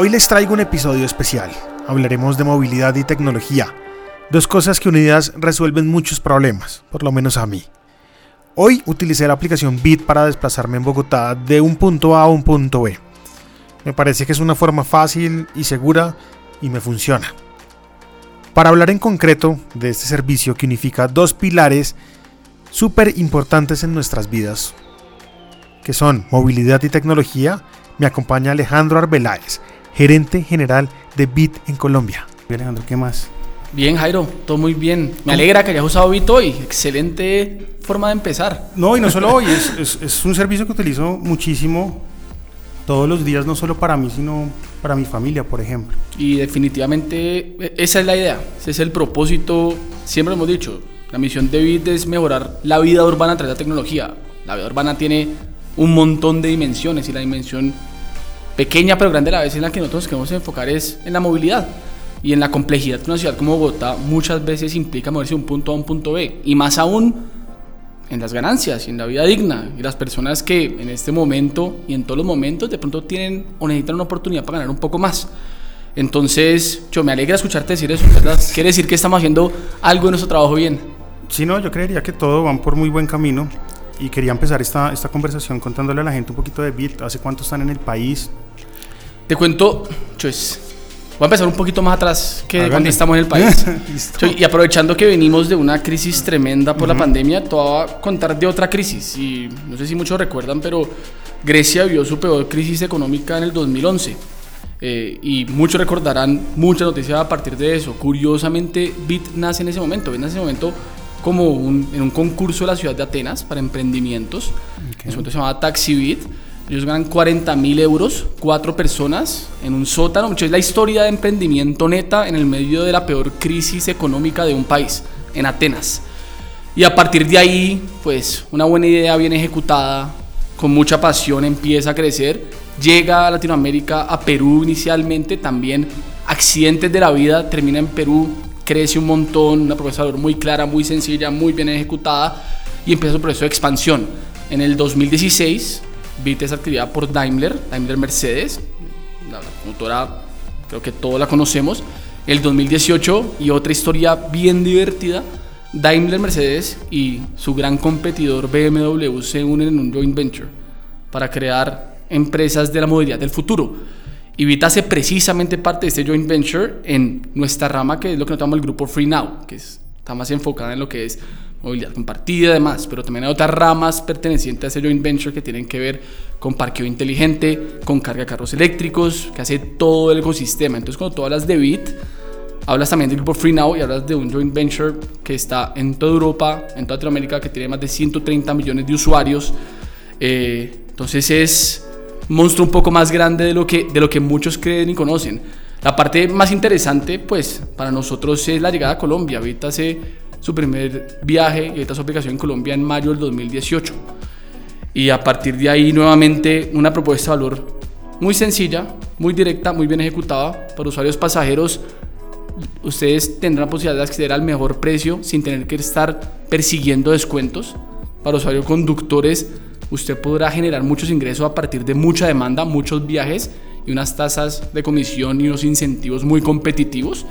Hoy les traigo un episodio especial. Hablaremos de movilidad y tecnología, dos cosas que unidas resuelven muchos problemas, por lo menos a mí. Hoy utilicé la aplicación Bit para desplazarme en Bogotá de un punto A a un punto B. Me parece que es una forma fácil y segura y me funciona. Para hablar en concreto de este servicio que unifica dos pilares súper importantes en nuestras vidas, que son movilidad y tecnología, me acompaña Alejandro Arbeláez, gerente general de BIT en Colombia. Alejandro, ¿qué más? Bien, Jairo, todo muy bien. Me alegra que hayas usado Bit hoy. Excelente forma de empezar. No, y no solo hoy, es, es, un servicio que utilizo muchísimo todos los días, no solo para mí, sino para mi familia, por ejemplo. Y definitivamente e, esa es la idea, ese es el propósito. Siempre hemos dicho, la misión de BIT es mejorar la vida urbana a través de la tecnología. La vida urbana tiene un montón de dimensiones y la dimensión pequeña pero grande a la vez en la que nosotros queremos enfocar es en la movilidad y en la complejidad que una ciudad como Bogotá muchas veces implica moverse de un punto A un punto B y más aún en las ganancias y en la vida digna y las personas que en este momento y en todos los momentos de pronto tienen o necesitan una oportunidad para ganar un poco más. Entonces, yo me alegra escucharte decir eso, ¿verdad? Quiere decir que estamos haciendo algo en nuestro trabajo bien. Sí, no, yo creería que todo van por muy buen camino y quería empezar esta, esta conversación contándole a la gente un poquito de Bit, hace cuánto están en el país, te cuento, pues, voy a empezar un poquito más atrás que cuando estamos en el país. y aprovechando que venimos de una crisis tremenda por la pandemia, te voy a contar de otra crisis. Y no sé si muchos recuerdan, pero Grecia vio su peor crisis económica en el 2011. Eh, y muchos recordarán muchas noticias a partir de eso. Curiosamente, Bit nace en ese momento. Bit nace en ese momento como en un concurso de la ciudad de Atenas para emprendimientos. En ese momento se llamaba TaxiBit ellos ganan 40 mil euros, cuatro personas, en un sótano. Es la historia de emprendimiento neta en el medio de la peor crisis económica de un país, en Atenas. Y a partir de ahí, pues una buena idea bien ejecutada, con mucha pasión, empieza a crecer. Llega a Latinoamérica, a Perú inicialmente, también accidentes de la vida, termina en Perú, crece un montón, una propuesta muy clara, muy sencilla, muy bien ejecutada y empieza su proceso de expansión. En el 2016 Bit es adquirida por Daimler, Daimler Mercedes, la motora creo que todos la conocemos. El 2018 y otra historia bien divertida, Daimler Mercedes y su gran competidor BMW se unen en un joint venture para crear empresas de la movilidad del futuro. Y Bit hace precisamente parte de este joint venture en nuestra rama, que es lo que notamos el grupo Free Now, que está más enfocada en lo que es movilidad compartida y demás, pero también hay otras ramas pertenecientes a ese joint venture que tienen que ver con parqueo inteligente, con carga de carros eléctricos, que hace todo el ecosistema. Entonces, cuando tú hablas de Bit, hablas también del grupo Free Now y hablas de un joint venture que está en toda Europa, en toda Latinoamérica, que tiene más de 130 millones de usuarios. Eh, entonces, es monstruo un poco más grande de lo, que, de lo que muchos creen y conocen. La parte más interesante, pues, para nosotros es la llegada a Colombia. Bit hace su primer viaje y esta su aplicación en Colombia en mayo del 2018. Y a partir de ahí nuevamente una propuesta de valor muy sencilla, muy directa, muy bien ejecutada para usuarios pasajeros. Ustedes tendrán la posibilidad de acceder al mejor precio sin tener que estar persiguiendo descuentos. Para usuarios conductores, usted podrá generar muchos ingresos a partir de mucha demanda, muchos viajes y unas tasas de comisión y unos incentivos muy competitivos.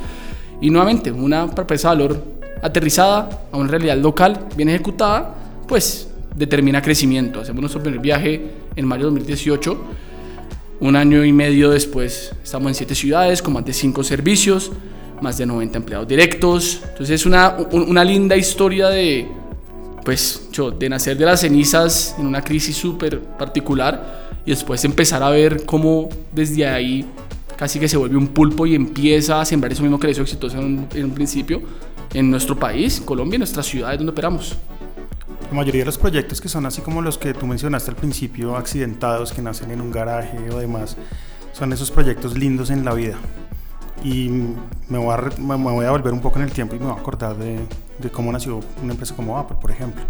Y nuevamente, una propuesta de valor aterrizada a una realidad local, bien ejecutada, pues determina crecimiento. Hacemos nuestro primer viaje en mayo de 2018. Un año y medio después estamos en siete ciudades con más de cinco servicios, más de 90 empleados directos. Entonces es una, una linda historia de, pues, de nacer de las cenizas en una crisis súper particular y después empezar a ver cómo desde ahí casi que se vuelve un pulpo y empieza a sembrar eso mismo que le hizo exitoso en un principio en nuestro país, Colombia, en nuestras ciudades donde operamos. La mayoría de los proyectos que son así como los que tú mencionaste al principio, accidentados, que nacen en un garaje o demás, son esos proyectos lindos en la vida. Y me voy, a, me voy a volver un poco en el tiempo y me voy a acordar de, de cómo nació una empresa como Apple, por ejemplo.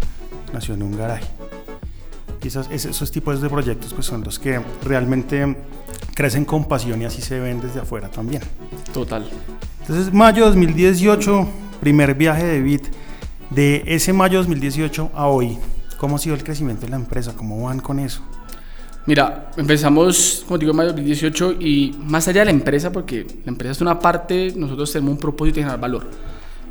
Nació en un garaje. Y esos, esos tipos de proyectos pues son los que realmente crecen con pasión y así se ven desde afuera también. Total. Entonces, mayo 2018, primer viaje de Bit. De ese mayo 2018 a hoy, ¿cómo ha sido el crecimiento de la empresa? ¿Cómo van con eso? Mira, empezamos, como digo, en mayo de 2018 y más allá de la empresa, porque la empresa es una parte, nosotros tenemos un propósito de generar valor.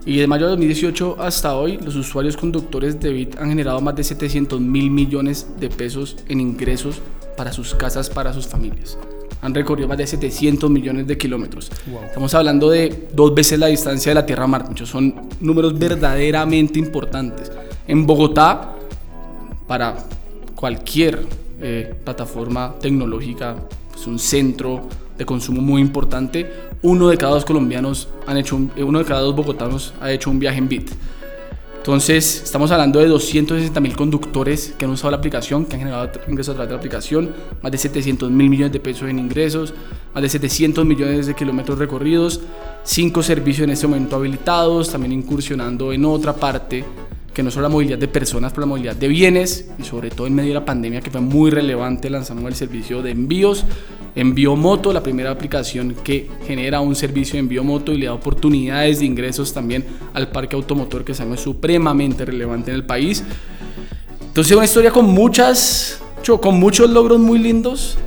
Y de mayo de 2018 hasta hoy, los usuarios conductores de Bit han generado más de 700 mil millones de pesos en ingresos para sus casas, para sus familias. Han recorrido más de 700 millones de kilómetros. Estamos hablando de dos veces la distancia de la Tierra a Marte. Muchos son números verdaderamente importantes. En Bogotá, para cualquier eh, plataforma tecnológica, es pues un centro de consumo muy importante. Uno de cada dos colombianos han hecho, eh, uno de cada dos bogotanos ha hecho un viaje en Bit. Entonces, estamos hablando de 260 mil conductores que han usado la aplicación, que han generado ingresos a través de la aplicación, más de 700 mil millones de pesos en ingresos, más de 700 millones de kilómetros recorridos, cinco servicios en este momento habilitados, también incursionando en otra parte que no solo la movilidad de personas, pero la movilidad de bienes y sobre todo en medio de la pandemia que fue muy relevante, lanzamos el servicio de envíos, Envío Moto, la primera aplicación que genera un servicio de envío moto y le da oportunidades de ingresos también al parque automotor que es supremamente relevante en el país. Entonces una historia con muchas, con muchos logros muy lindos,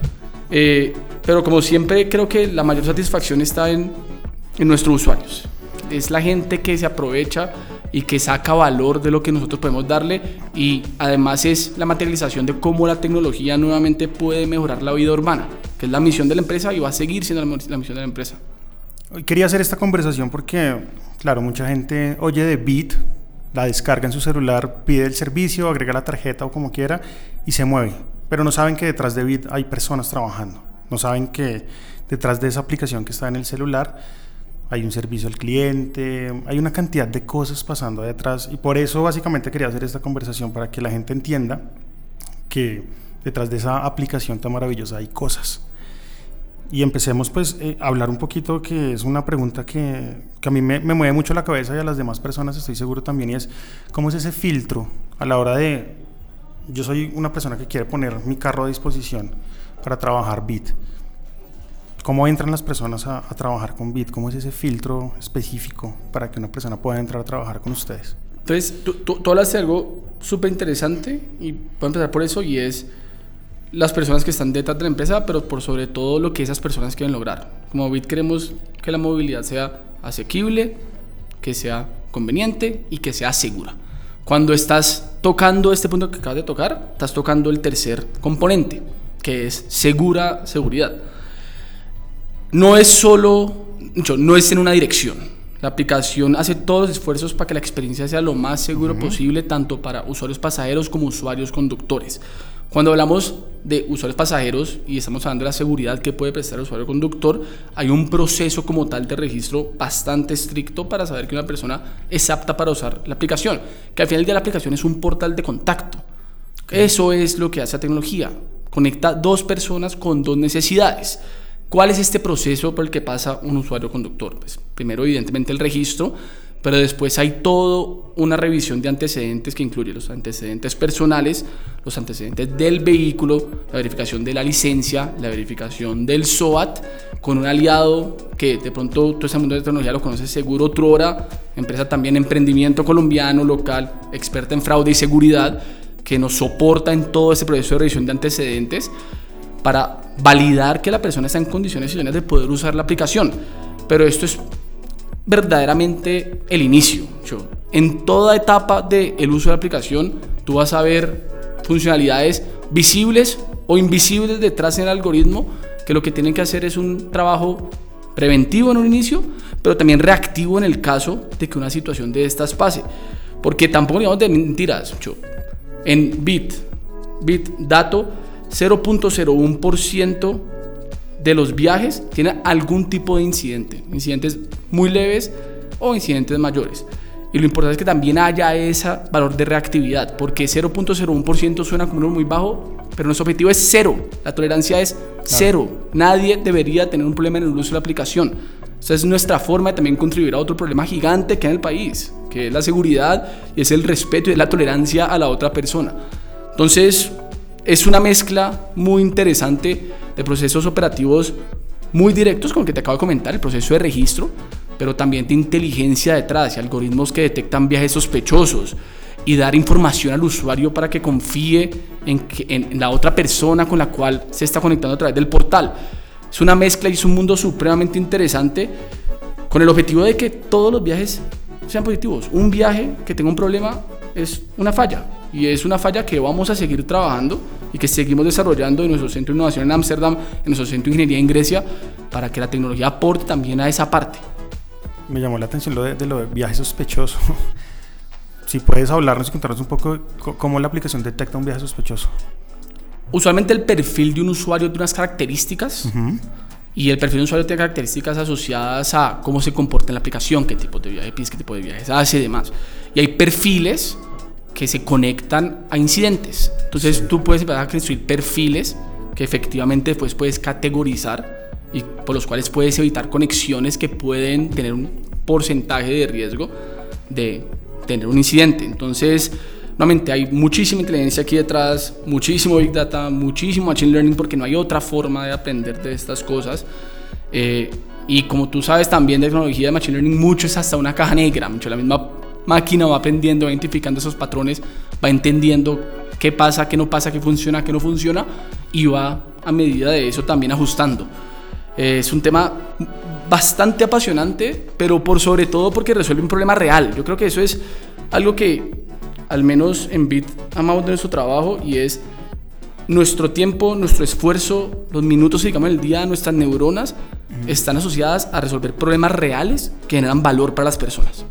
eh, pero como siempre creo que la mayor satisfacción está en, en nuestros usuarios. Es la gente que se aprovecha y que saca valor de lo que nosotros podemos darle y además es la materialización de cómo la tecnología nuevamente puede mejorar la vida urbana, que es la misión de la empresa y va a seguir siendo la, misión de la empresa. Quería hacer esta conversación porque, claro, mucha gente oye de Bit, la descarga en su celular, pide el servicio, agrega la tarjeta o como quiera y se mueve, pero no saben que detrás de Bit hay personas trabajando, no saben que detrás de esa aplicación que está en el celular hay un servicio al cliente, hay una cantidad de cosas pasando detrás y por eso básicamente quería hacer esta conversación para que la gente entienda que detrás de esa aplicación tan maravillosa hay cosas. Y empecemos pues eh, a hablar un poquito que es una pregunta que, que a mí me, me, mueve mucho la cabeza y a las demás personas estoy seguro también y es cómo es ese filtro a la hora de yo soy una persona que quiere poner mi carro a disposición para trabajar Bit ¿Cómo entran las personas a, trabajar con Bit? ¿Cómo es ese filtro específico para que una persona pueda entrar a trabajar con ustedes? Entonces, tú, tú, tú hablas de algo súper interesante y puedo empezar por eso y es las personas que están detrás de la empresa, pero por sobre todo lo que esas personas quieren lograr. Como Bit queremos que la movilidad sea asequible, que sea conveniente y que sea segura. Cuando estás tocando este punto que acabas de tocar, estás tocando el tercer componente, que es segura seguridad no es solo, no es en una dirección. La aplicación hace todos los esfuerzos para que la experiencia sea lo más seguro posible, tanto para usuarios pasajeros como usuarios conductores. Cuando hablamos de usuarios pasajeros y estamos hablando de la seguridad que puede prestar el usuario conductor, hay un proceso como tal de registro bastante estricto para saber que una persona es apta para usar la aplicación, que al final día la aplicación es un portal de contacto. Eso es lo que hace la tecnología. Conecta dos personas con dos necesidades. ¿Cuál es este proceso por el que pasa un usuario conductor? Pues primero, evidentemente, el registro, pero después hay toda una revisión de antecedentes que incluye los antecedentes personales, los antecedentes del vehículo, la verificación de la licencia, la verificación del SOAT, con un aliado que de pronto todo este mundo de tecnología lo conoce seguro Trora, empresa también emprendimiento colombiano, local, experta en fraude y seguridad, que nos soporta en todo ese proceso de revisión de antecedentes para validar que la persona está en condiciones idóneas de poder usar la aplicación. Pero esto es verdaderamente el inicio. En toda etapa del uso de la aplicación, tú vas a ver funcionalidades visibles o invisibles detrás en el algoritmo que lo que tienen que hacer es un trabajo preventivo en un inicio, pero también reactivo en el caso de que una situación de estas pase. Porque tampoco digamos de mentiras. En Bit, Bit Dato 0.01% de los viajes tiene algún tipo de incidente, incidentes muy leves o incidentes mayores. Y lo importante es que también haya ese valor de reactividad, porque 0.01% suena como un número muy bajo, pero nuestro objetivo es cero. La tolerancia es cero. Nadie debería tener un problema en el uso de la aplicación. Esa es nuestra forma de también contribuir a otro problema gigante que hay en el país, que es la seguridad y es el respeto y la tolerancia a la otra persona. Entonces, es una mezcla muy interesante de procesos operativos muy directos, como que te acabo de comentar, el proceso de registro, pero también de inteligencia detrás y algoritmos que detectan viajes sospechosos y dar información al usuario para que confíe en, en la otra persona con la cual se está conectando a través del portal. Es una mezcla y es un mundo supremamente interesante con el objetivo de que todos los viajes sean positivos. Un viaje que tenga un problema es una falla y es una falla que vamos a seguir trabajando y que seguimos desarrollando en nuestro centro de innovación en Ámsterdam, en nuestro centro de ingeniería en Grecia, para que la tecnología aporte también a esa parte. Me llamó la atención lo de, de lo de viaje sospechoso. si puedes hablarnos y contarnos un poco cómo la aplicación detecta un viaje sospechoso. Usualmente el perfil de un usuario tiene unas características. Y el perfil de un usuario tiene características asociadas a cómo se comporta en la aplicación, qué tipo de viajes qué tipo de viajes hace y demás. Y hay perfiles que se conectan a incidentes. Entonces tú puedes empezar a construir perfiles que efectivamente después puedes categorizar y por los cuales puedes evitar conexiones que pueden tener un porcentaje de riesgo de tener un incidente. Entonces, nuevamente hay muchísima inteligencia aquí detrás, muchísimo Big Data, muchísimo Machine Learning porque no hay otra forma de aprender de estas cosas. Eh, y como tú sabes también de tecnología de Machine Learning, mucho es hasta una caja negra, mucho la misma máquina va aprendiendo, va identificando esos patrones, va entendiendo qué pasa, qué no pasa, qué funciona, qué no funciona y va a medida de eso también ajustando. Eh, es un tema bastante apasionante, pero por sobre todo porque resuelve un problema real. Yo creo que eso es algo que al menos en Bit amamos de nuestro trabajo y es nuestro tiempo, nuestro esfuerzo, los minutos digamos el día, nuestras neuronas están asociadas a resolver problemas reales que generan valor para las personas.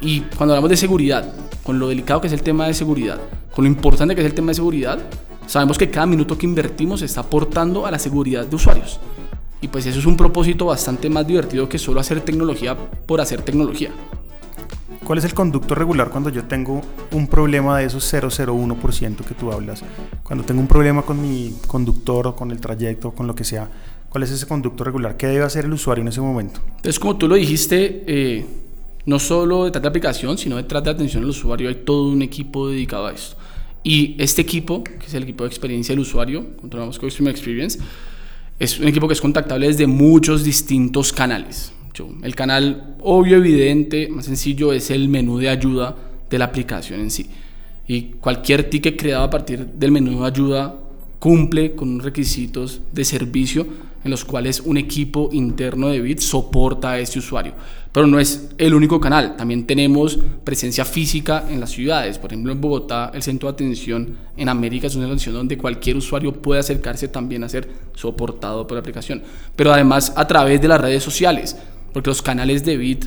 Y cuando hablamos de seguridad, con lo delicado que es el tema de seguridad, con lo importante que es el tema de seguridad, sabemos que cada minuto que invertimos está aportando a la seguridad de usuarios. Y pues eso es un propósito bastante más divertido que solo hacer tecnología por hacer tecnología. ¿Cuál es el conducto regular cuando yo tengo un problema de esos 001% que tú hablas? Cuando tengo un problema con mi conductor o con el trayecto o con lo que sea, ¿cuál es ese conducto regular? ¿Qué debe hacer el usuario en ese momento? Entonces, como tú lo dijiste, eh, no solo detrás de aplicación, sino detrás de atención al usuario hay todo un equipo dedicado a esto. Y este equipo, que es el equipo de experiencia del usuario, controlamos Customer Experience, es un equipo que es contactable desde muchos distintos canales. El canal obvio, evidente, más sencillo es el menú de ayuda de la aplicación en sí. Y cualquier ticket creado a partir del menú de ayuda cumple con requisitos de servicio en los cuales un equipo interno de Bit soporta a este usuario. Pero no es el único canal, también tenemos presencia física en las ciudades. Por ejemplo, en Bogotá, el centro de atención en América es una atención donde cualquier usuario puede acercarse también a ser soportado por la aplicación. Pero además a través de las redes sociales, porque los canales de Bit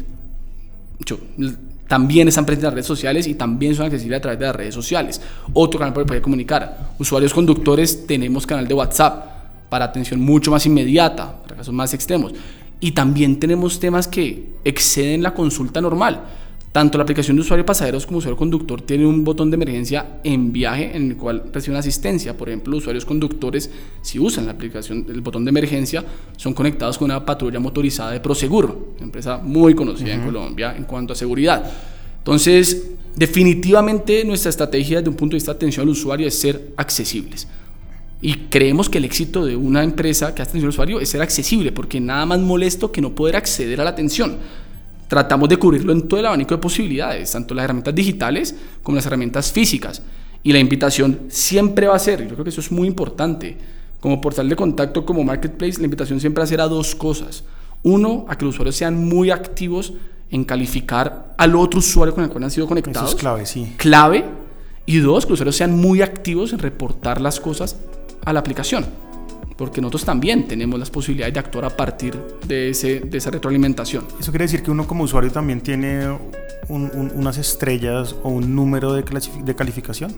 también están presentes en las redes sociales y también son accesibles a través de las redes sociales. Otro canal para poder comunicar. Usuarios conductores tenemos canal de WhatsApp para atención mucho más inmediata, para casos más extremos. Y también tenemos temas que exceden la consulta normal. Tanto la aplicación de usuario pasajeros como usuario conductor tiene un botón de emergencia en viaje en el cual reciben asistencia. Por ejemplo, usuarios conductores, si usan la aplicación del botón de emergencia, son conectados con una patrulla motorizada de Prosegur, empresa muy conocida en Colombia en cuanto a seguridad. Entonces, definitivamente nuestra estrategia desde un punto de vista de atención al usuario es ser accesibles. Y creemos que el éxito de una empresa que hace atención al usuario es ser accesible, porque nada más molesto que no poder acceder a la atención. Tratamos de cubrirlo en todo el abanico de posibilidades, tanto las herramientas digitales como las herramientas físicas. Y la invitación siempre va a ser, yo creo que eso es muy importante, como portal de contacto, como marketplace, la invitación siempre va a ser a dos cosas. Uno, a que los usuarios sean muy activos en calificar al otro usuario con el cual han sido conectados. Eso es clave, sí. Clave. Y dos, que los usuarios sean muy activos en reportar las cosas a la aplicación. Porque nosotros también tenemos las posibilidades de actuar a partir de, ese, de esa retroalimentación. Eso quiere decir que uno como usuario también tiene unas estrellas o un número de, de calificación.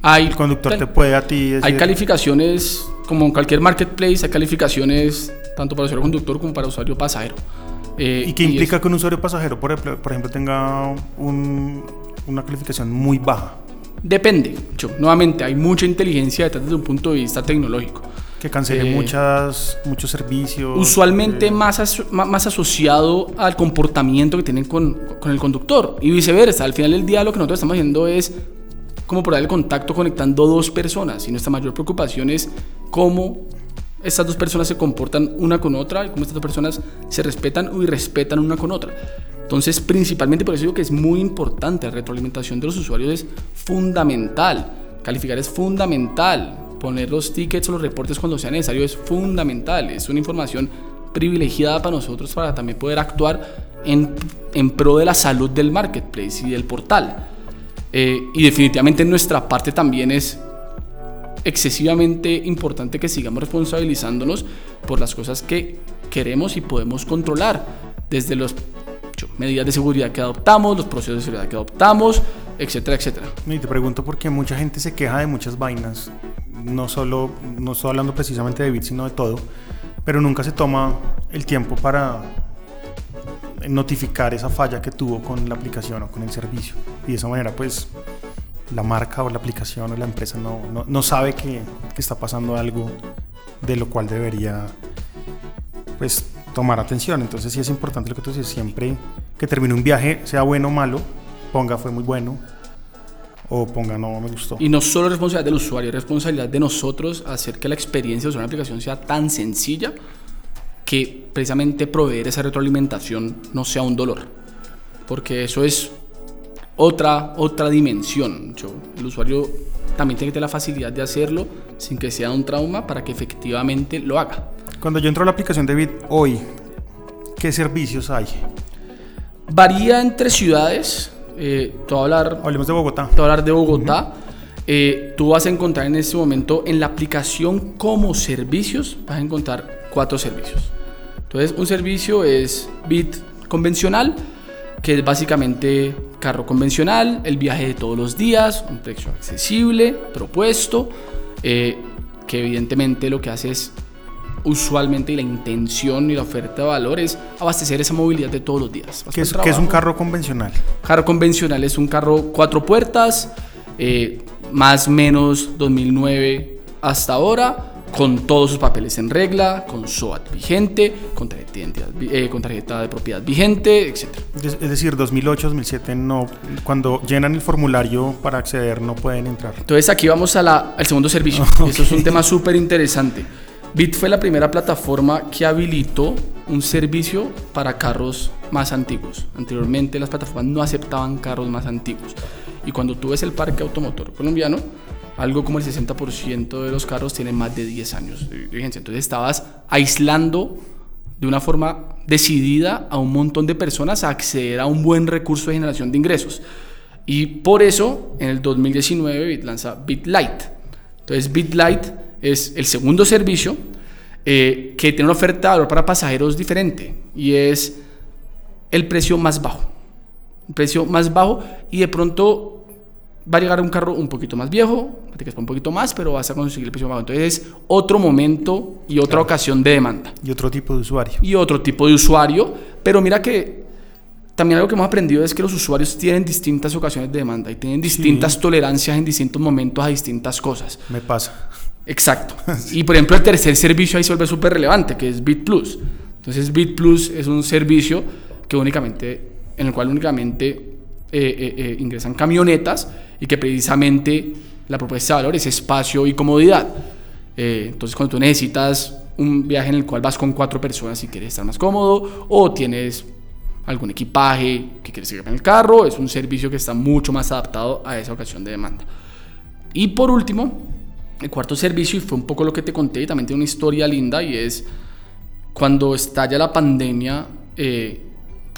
Hay, el conductor te puede a ti Hay calificaciones, como en cualquier marketplace, hay calificaciones tanto para usuario conductor como para usuario pasajero. Eh, ¿Y qué implica que un usuario pasajero, por ejemplo, por ejemplo tenga una calificación muy baja? Depende. nuevamente, hay mucha inteligencia detrás desde un punto de vista tecnológico. Que cancele eh, muchas, muchos servicios. Usualmente más, más asociado al comportamiento que tienen con, con, el conductor y viceversa. Al final del día lo que nosotros estamos haciendo es como por el contacto conectando dos personas y nuestra mayor preocupación es cómo estas dos personas se comportan una con otra y cómo estas dos personas se respetan y respetan una con otra. Entonces, principalmente por eso digo que es muy importante, la retroalimentación de los usuarios es fundamental, calificar es fundamental, poner los tickets o los reportes cuando sea necesario es fundamental, es una información privilegiada para nosotros para también poder actuar en, en pro de la salud del marketplace y del portal. Eh, y definitivamente en nuestra parte también es excesivamente importante que sigamos responsabilizándonos por las cosas que queremos y podemos controlar, desde medidas de seguridad que adoptamos, los procesos de seguridad que adoptamos, etcétera, etcétera. Y te pregunto porque mucha gente se queja de muchas vainas, no solo, no estoy hablando precisamente de Bit, sino de todo, pero nunca se toma el tiempo para notificar esa falla que tuvo con la aplicación o con el servicio. Y de esa manera, pues, la marca o la aplicación o la empresa no, no, no sabe que, que, está pasando algo de lo cual debería, pues, tomar atención. Entonces sí es importante lo que tú dices, siempre que termine un viaje, sea bueno o malo, ponga fue muy bueno, o ponga no me gustó. Y no solo responsabilidad del usuario, es responsabilidad de nosotros hacer que la experiencia de usar una aplicación sea tan sencilla que precisamente proveer esa retroalimentación no sea un dolor. Porque eso es otra, otra dimensión. el usuario también tiene que tener la facilidad de hacerlo sin que sea un trauma para que efectivamente lo haga. Cuando yo entro a la aplicación de Bit hoy, ¿qué servicios hay? Varía entre ciudades. Eh, hablar, Hablemos de Bogotá. Te hablar de Bogotá. Eh, tú vas a encontrar en este momento en la aplicación como servicios, vas a encontrar cuatro servicios. Entonces, un servicio es Bit convencional, que es básicamente carro convencional, el viaje de todos los días, un precio accesible, propuesto, eh, que evidentemente lo que hace es usualmente y la intención y la oferta de valor es abastecer esa movilidad de todos los días. ¿Qué es, es, un carro convencional? Carro convencional es un carro cuatro puertas, eh, más menos 2009 hasta ahora, con todos sus papeles en regla, con SOAT vigente, con tarjeta, eh, con tarjeta de propiedad vigente, etc. Es decir, 2008, 2007, no, cuando llenan el formulario para acceder no pueden entrar. Entonces aquí vamos a la, al segundo servicio. Eso es un tema súper interesante. Bit fue la primera plataforma que habilitó un servicio para carros más antiguos. Anteriormente las plataformas no aceptaban carros más antiguos. Y cuando tú ves el parque automotor colombiano, algo como el 60% de los carros tienen más de 10 años de vigencia. Entonces estabas aislando de una forma decidida a un montón de personas a acceder a un buen recurso de generación de ingresos. Y por eso en el 2019 Bit lanza BitLight. Entonces BitLight es el segundo servicio eh, que tiene una oferta de valor para pasajeros diferente y es el precio más bajo. Un precio más bajo y de pronto va a llegar un carro un poquito más viejo, te un poquito más, pero vas a conseguir el precio más bajo. Entonces es otro momento y otra ocasión de demanda. Y otro tipo de usuario. Y otro tipo de usuario, pero mira que también algo que hemos aprendido es que los usuarios tienen distintas ocasiones de demanda y tienen distintas tolerancias en distintos momentos a distintas cosas. Me pasa. Exacto. Y por ejemplo, el tercer servicio ahí se vuelve súper relevante, que es Bit Plus. Entonces, Bit Plus es un servicio que únicamente, en el cual únicamente eh, eh, eh, ingresan camionetas y que precisamente la propuesta de valor es espacio y comodidad. entonces, cuando tú necesitas un viaje en el cual vas con cuatro personas y quieres estar más cómodo, o tienes algún equipaje que quieres llevar en el carro, es un servicio que está mucho más adaptado a esa ocasión de demanda. Y por último, el cuarto servicio, y fue un poco lo que te conté, y también tiene una historia linda, y es cuando estalla la pandemia, eh,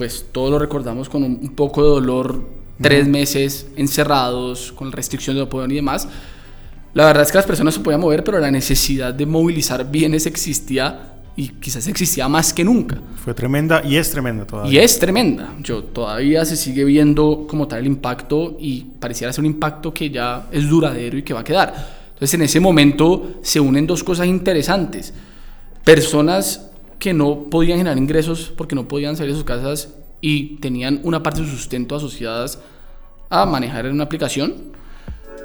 pues todos lo recordamos con un, poco de dolor, tres meses encerrados, con restricción de poder y demás. La verdad es que las personas se podían mover, pero la necesidad de movilizar bienes existía y quizás existía más que nunca. Fue tremenda y es tremenda todavía. Y es tremenda. Yo todavía se sigue viendo como tal el impacto y pareciera ser un impacto que ya es duradero y que va a quedar. Entonces en ese momento se unen dos cosas interesantes. Personas que no podían generar ingresos porque no podían salir de sus casas y tenían una parte de su sustento asociadas a manejar en una aplicación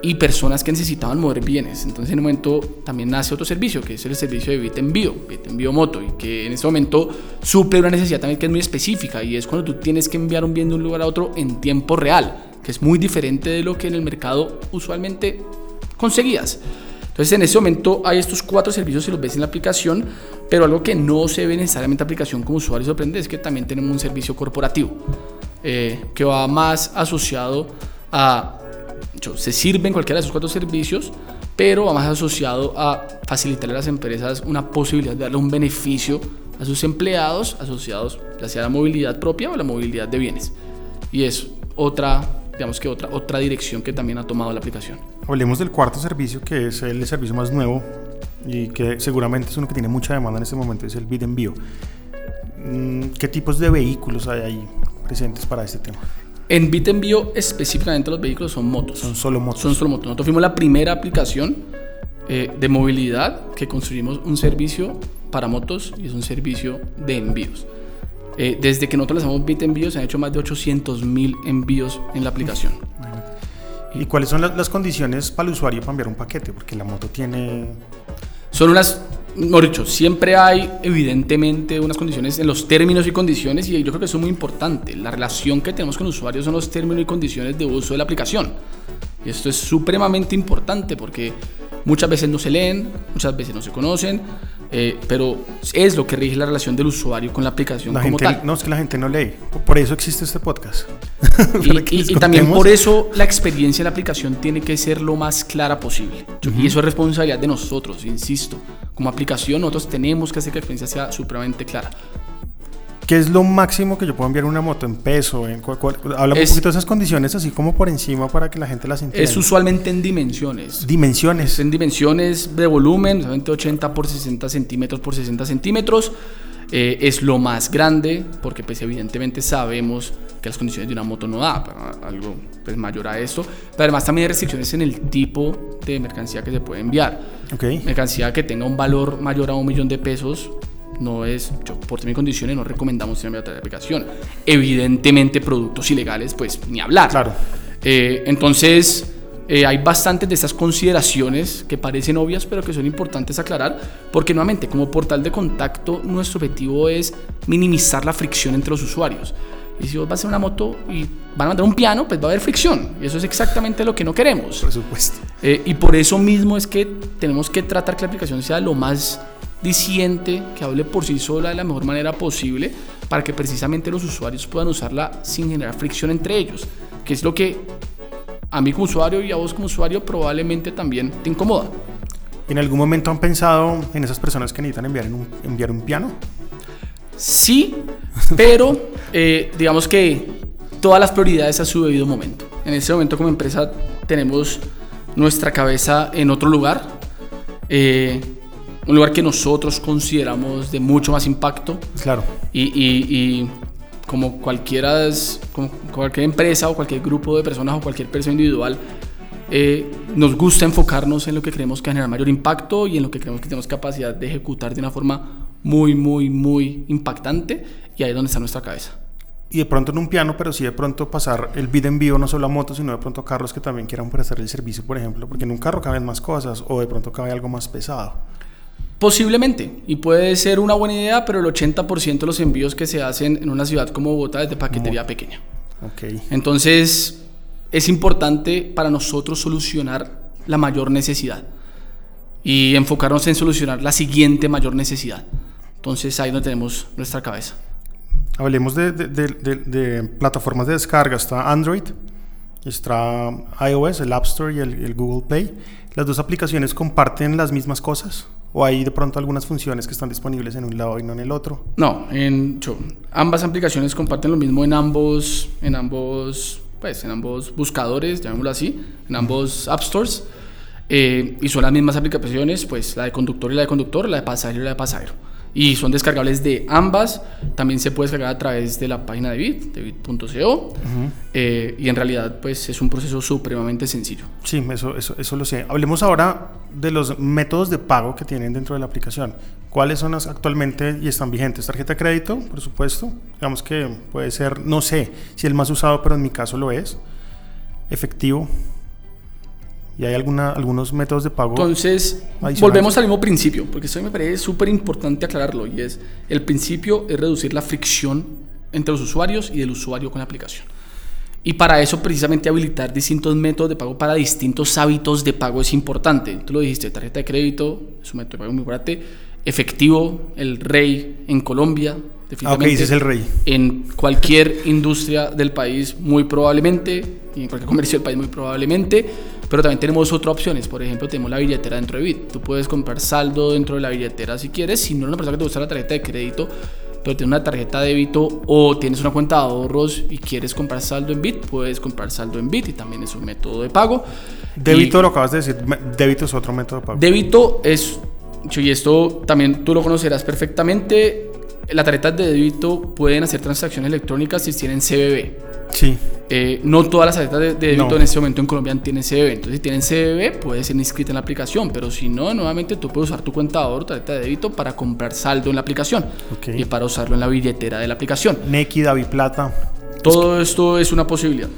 y personas que necesitaban mover bienes. Entonces en un momento también nace otro servicio, que es el servicio de Bit Envío, Bit Envío Moto, y que en ese momento suple una necesidad también que es muy específica, y es cuando tú tienes que enviar un bien de un lugar a otro en tiempo real, que es muy diferente de lo que en el mercado usualmente conseguías. Entonces en ese momento hay estos cuatro servicios y los ves en la aplicación, pero algo que no se ve necesariamente aplicación como usuario sorprende es que también tenemos un servicio corporativo. eh, que va más asociado a, se sirven cualquiera de esos cuatro servicios, pero va más asociado a facilitarle a las empresas una posibilidad de darle un beneficio a sus empleados asociados ya sea a la movilidad propia o la movilidad de bienes. Y es otra, digamos que otra, otra dirección que también ha tomado la aplicación. Hablemos del cuarto servicio, que es el servicio más nuevo y que seguramente es uno que tiene mucha demanda en este momento, es el Bid Envío. Mm, ¿Qué tipos de vehículos hay ahí presentes para este tema? En Bit Envío específicamente los vehículos son motos. Son solo motos. Son solo motos. Nosotros fuimos la primera aplicación eh, de movilidad que construimos un servicio para motos y es un servicio de envíos. Eh, desde que nosotros lanzamos Bit Envío se han hecho más de 800 mil envíos en la aplicación. ¿Y cuáles son las, las condiciones para el usuario para enviar un paquete? Porque la moto tiene... Son unas mejor dicho, siempre hay evidentemente unas condiciones en los términos y condiciones y yo creo que eso es muy importante. La relación que tenemos con usuarios son los términos y condiciones de uso de la aplicación. Y esto es supremamente importante porque muchas veces no se leen, muchas veces no se conocen, eh, pero es lo que rige la relación del usuario con la aplicación la como gente, tal. No, es que la gente no lee. Por eso existe este podcast. y, y, y también por eso la experiencia de la aplicación tiene que ser lo más clara posible. Uh -huh. Y eso es responsabilidad de nosotros, insisto. Como aplicación nosotros tenemos que hacer que la experiencia sea supremamente clara. ¿Qué es lo máximo que yo puedo enviar una moto en peso? En cual, cual, habla un poquito de esas condiciones así como por encima para que la gente las entienda. Es usualmente en dimensiones. Dimensiones. Es en dimensiones de volumen, usualmente 80 por 60 centímetros por 60 centímetros. Eh, es lo más grande porque pues evidentemente sabemos que las condiciones de una moto no da algo pues, mayor a esto. Pero además también hay restricciones en el tipo de mercancía que se puede enviar. Okay. Mercancía que tenga un valor mayor a un millón de pesos no es, yo, por y condiciones no recomendamos enviar otra aplicación. Evidentemente productos ilegales, pues ni hablar. Claro. Eh, entonces, eh, hay bastantes de estas consideraciones que parecen obvias, pero que son importantes aclarar, porque nuevamente, como portal de contacto, nuestro objetivo es minimizar la fricción entre los usuarios. Y si vos vas a una moto y van a mandar un piano, pues va a haber fricción. Y eso es exactamente lo que no queremos. Por supuesto. Eh, y por eso mismo es que tenemos que tratar que la aplicación sea lo más diciente, que hable por sí sola de la mejor manera posible, para que precisamente los usuarios puedan usarla sin generar fricción entre ellos, que es lo que a mí como usuario y a vos como usuario probablemente también te incomoda. ¿En algún momento han pensado en esas personas que necesitan enviar un, enviar un piano? Sí, pero eh, digamos que todas las prioridades a su debido momento. En este momento como empresa tenemos nuestra cabeza en otro lugar. Eh, un lugar que nosotros consideramos de mucho más impacto. Claro. Y, y, y como, cualquiera, como cualquier empresa o cualquier grupo de personas o cualquier persona individual, eh, nos gusta enfocarnos en lo que creemos que genera mayor impacto y en lo que creemos que tenemos capacidad de ejecutar de una forma muy, muy, muy impactante. Y ahí es donde está nuestra cabeza. Y de pronto en un piano, pero sí de pronto pasar el bid envío no solo a motos, sino de pronto a carros que también quieran prestar el servicio, por ejemplo, porque en un carro caben más cosas o de pronto cabe algo más pesado. Posiblemente, y puede ser una buena idea, pero el 80% de los envíos que se hacen en una ciudad como Bogotá es de paquetería oh. pequeña. Okay. Entonces, es importante para nosotros solucionar la mayor necesidad y enfocarnos en solucionar la siguiente mayor necesidad. Entonces, ahí donde tenemos nuestra cabeza. Hablemos de, de, de, de plataformas de descarga. Está Android, está iOS, el App Store y el, el Google Play. ¿Las dos aplicaciones comparten las mismas cosas? ¿O hay de pronto algunas funciones que están disponibles en un lado y no en el otro? No, en, yo, ambas aplicaciones comparten lo mismo en ambos, en ambos, pues, en ambos buscadores, llamémoslo así, en ambos App Stores. Eh, y son las mismas aplicaciones, pues la de conductor y la de conductor, la de pasajero y la de pasajero. Y son descargables de ambas. También se puede descargar a través de la página de Bit, de bit.co. Uh -huh. eh, y en realidad, pues es un proceso supremamente sencillo. Sí, eso, eso, eso lo sé. Hablemos ahora de los métodos de pago que tienen dentro de la aplicación. ¿Cuáles son las actualmente y están vigentes? Tarjeta de crédito, por supuesto. Digamos que puede ser, no sé si el más usado, pero en mi caso lo es. Efectivo, y hay alguna, algunos métodos de pago. Entonces, volvemos al mismo principio, porque eso me parece súper importante aclararlo, y es, el principio es reducir la fricción entre los usuarios y del usuario con la aplicación. Y para eso precisamente habilitar distintos métodos de pago para distintos hábitos de pago es importante. Tú lo dijiste, tarjeta de crédito es un método de pago muy importante. Efectivo, el rey en Colombia. Ah, ok, ese es el rey. En cualquier industria del país, muy probablemente, y en cualquier comercio del país, muy probablemente. Pero también tenemos otras opciones. Por ejemplo, tenemos la billetera dentro de Bit. Tú puedes comprar saldo dentro de la billetera si quieres. Si no eres una persona que te gusta la tarjeta de crédito, pero tienes una tarjeta de débito o tienes una cuenta de ahorros y quieres comprar saldo en Bit, puedes comprar saldo en Bit y también es un método de pago. Débito, lo acabas de decir, débito es otro método de pago. Débito es, y esto también tú lo conocerás perfectamente, las tarjetas de débito pueden hacer transacciones electrónicas si tienen CBB. Sí. Eh, no todas las tarjetas de, débito en este momento en Colombia tienen CBB. Entonces, si tienen CBB, puede ser inscrita en la aplicación. Pero si no, nuevamente tú puedes usar tu cuenta de ahorro, tarjeta de débito para comprar saldo en la aplicación y para usarlo en la billetera de la aplicación. Neki, David Plata. Todo esto es una posibilidad.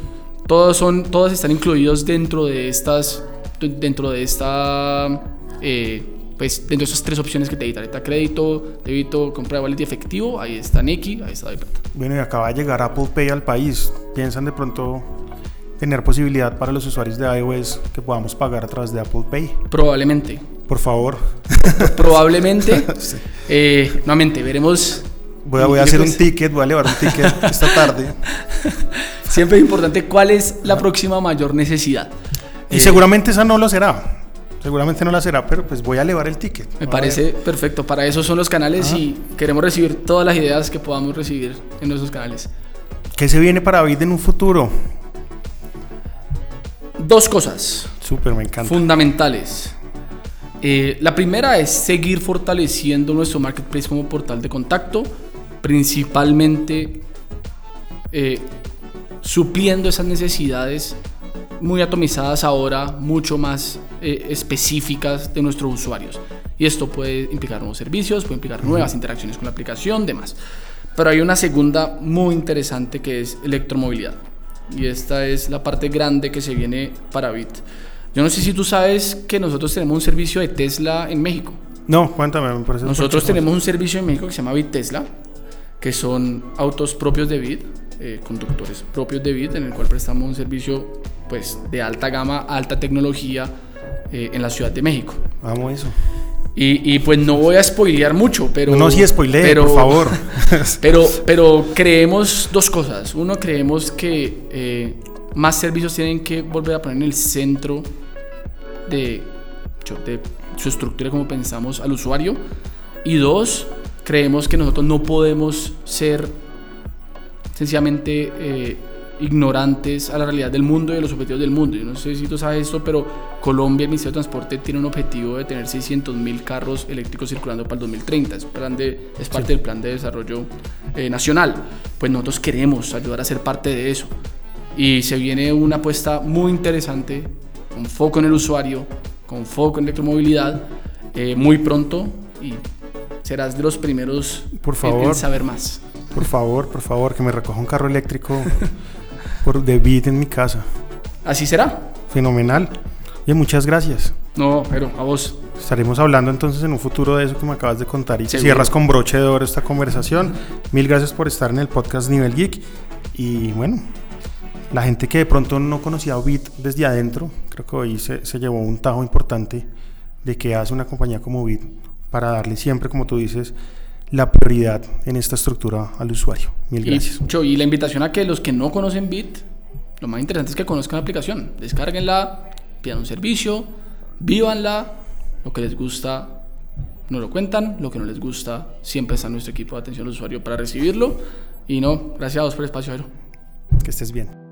Todos, son, todos están incluidos dentro de estas. Dentro de esta. Eh, pues dentro de esas tres opciones que te di, tarjeta crédito, débito, compra de wallet y efectivo, ahí está Neki, ahí está Plata. Bueno, y acaba de llegar Apple Pay al país. ¿Piensan de pronto tener posibilidad para los usuarios de iOS que podamos pagar a través de Apple Pay? Probablemente. Por favor. Probablemente. Eh, nuevamente, veremos. Voy a, voy a hacer un ticket, voy a llevar un ticket esta tarde. Siempre es importante cuál es la próxima mayor necesidad. Y eh, seguramente esa no lo será. Seguramente no la será, pero pues voy a elevar el ticket. Me parece perfecto. Para eso son los canales y queremos recibir todas las ideas que podamos recibir en nuestros canales. ¿Qué se viene para Bit en un futuro? Dos cosas. Súper, me encanta. Fundamentales. Eh, la primera es seguir fortaleciendo nuestro marketplace como portal de contacto, principalmente eh, supliendo esas necesidades muy atomizadas ahora, mucho más eh, específicas de nuestros usuarios. Y esto puede implicar nuevos servicios, puede implicar nuevas interacciones con la aplicación, demás. Pero hay una segunda muy interesante que es electromovilidad. Y esta es la parte grande que se viene para Bit. Yo no sé si tú sabes que nosotros tenemos un servicio de Tesla en México. No, cuéntame, me parece Nosotros tenemos un servicio en México que se llama Bit Tesla, que son autos propios de Bit, eh, conductores propios de Bit, en el cual prestamos un servicio pues, de alta gama, alta tecnología eh, en la Ciudad de México. Vamos eso. Y, y, pues no voy a spoilear mucho, pero... No, sí spoileé, pero, por favor. pero, pero creemos dos cosas. Uno, creemos que eh, más servicios tienen que volver a poner en el centro de, de su estructura como pensamos al usuario. Y dos, creemos que nosotros no podemos ser sencillamente eh, ignorantes a la realidad del mundo y a los objetivos del mundo. Yo no sé si tú sabes esto, pero Colombia, el Ministerio de Transporte, tiene un objetivo de tener 600 mil carros eléctricos circulando para el 2030. Es, plan de, es parte del plan de desarrollo eh, nacional. Pues nosotros queremos ayudar a ser parte de eso. Y se viene una apuesta muy interesante, con foco en el usuario, con foco en electromovilidad, eh, muy pronto y serás de los primeros por favor, en saber más. Por favor, por favor, que me recoja un carro eléctrico por The Beat en mi casa. Así será. Fenomenal. Y muchas gracias. No, pero a vos. Estaremos hablando entonces en un futuro de eso que me acabas de contar y cierras con broche de oro esta conversación. Mil gracias por estar en el podcast Nivel Geek. Y bueno, la gente que de pronto no conocía a Bit desde adentro, creo que hoy se, se llevó un tajo importante de que hace una compañía como Bit para darle siempre, como tú dices, la prioridad en esta estructura al usuario. Mil gracias. Y, y la invitación a que los que no conocen Bit, lo más interesante es que conozcan la aplicación, descarguenla, pidan un servicio, vívanla, lo que les gusta nos lo cuentan, lo que no les gusta siempre está nuestro equipo de atención al usuario para recibirlo. Y no, gracias a vos por el espacio, Aero. Que estés bien.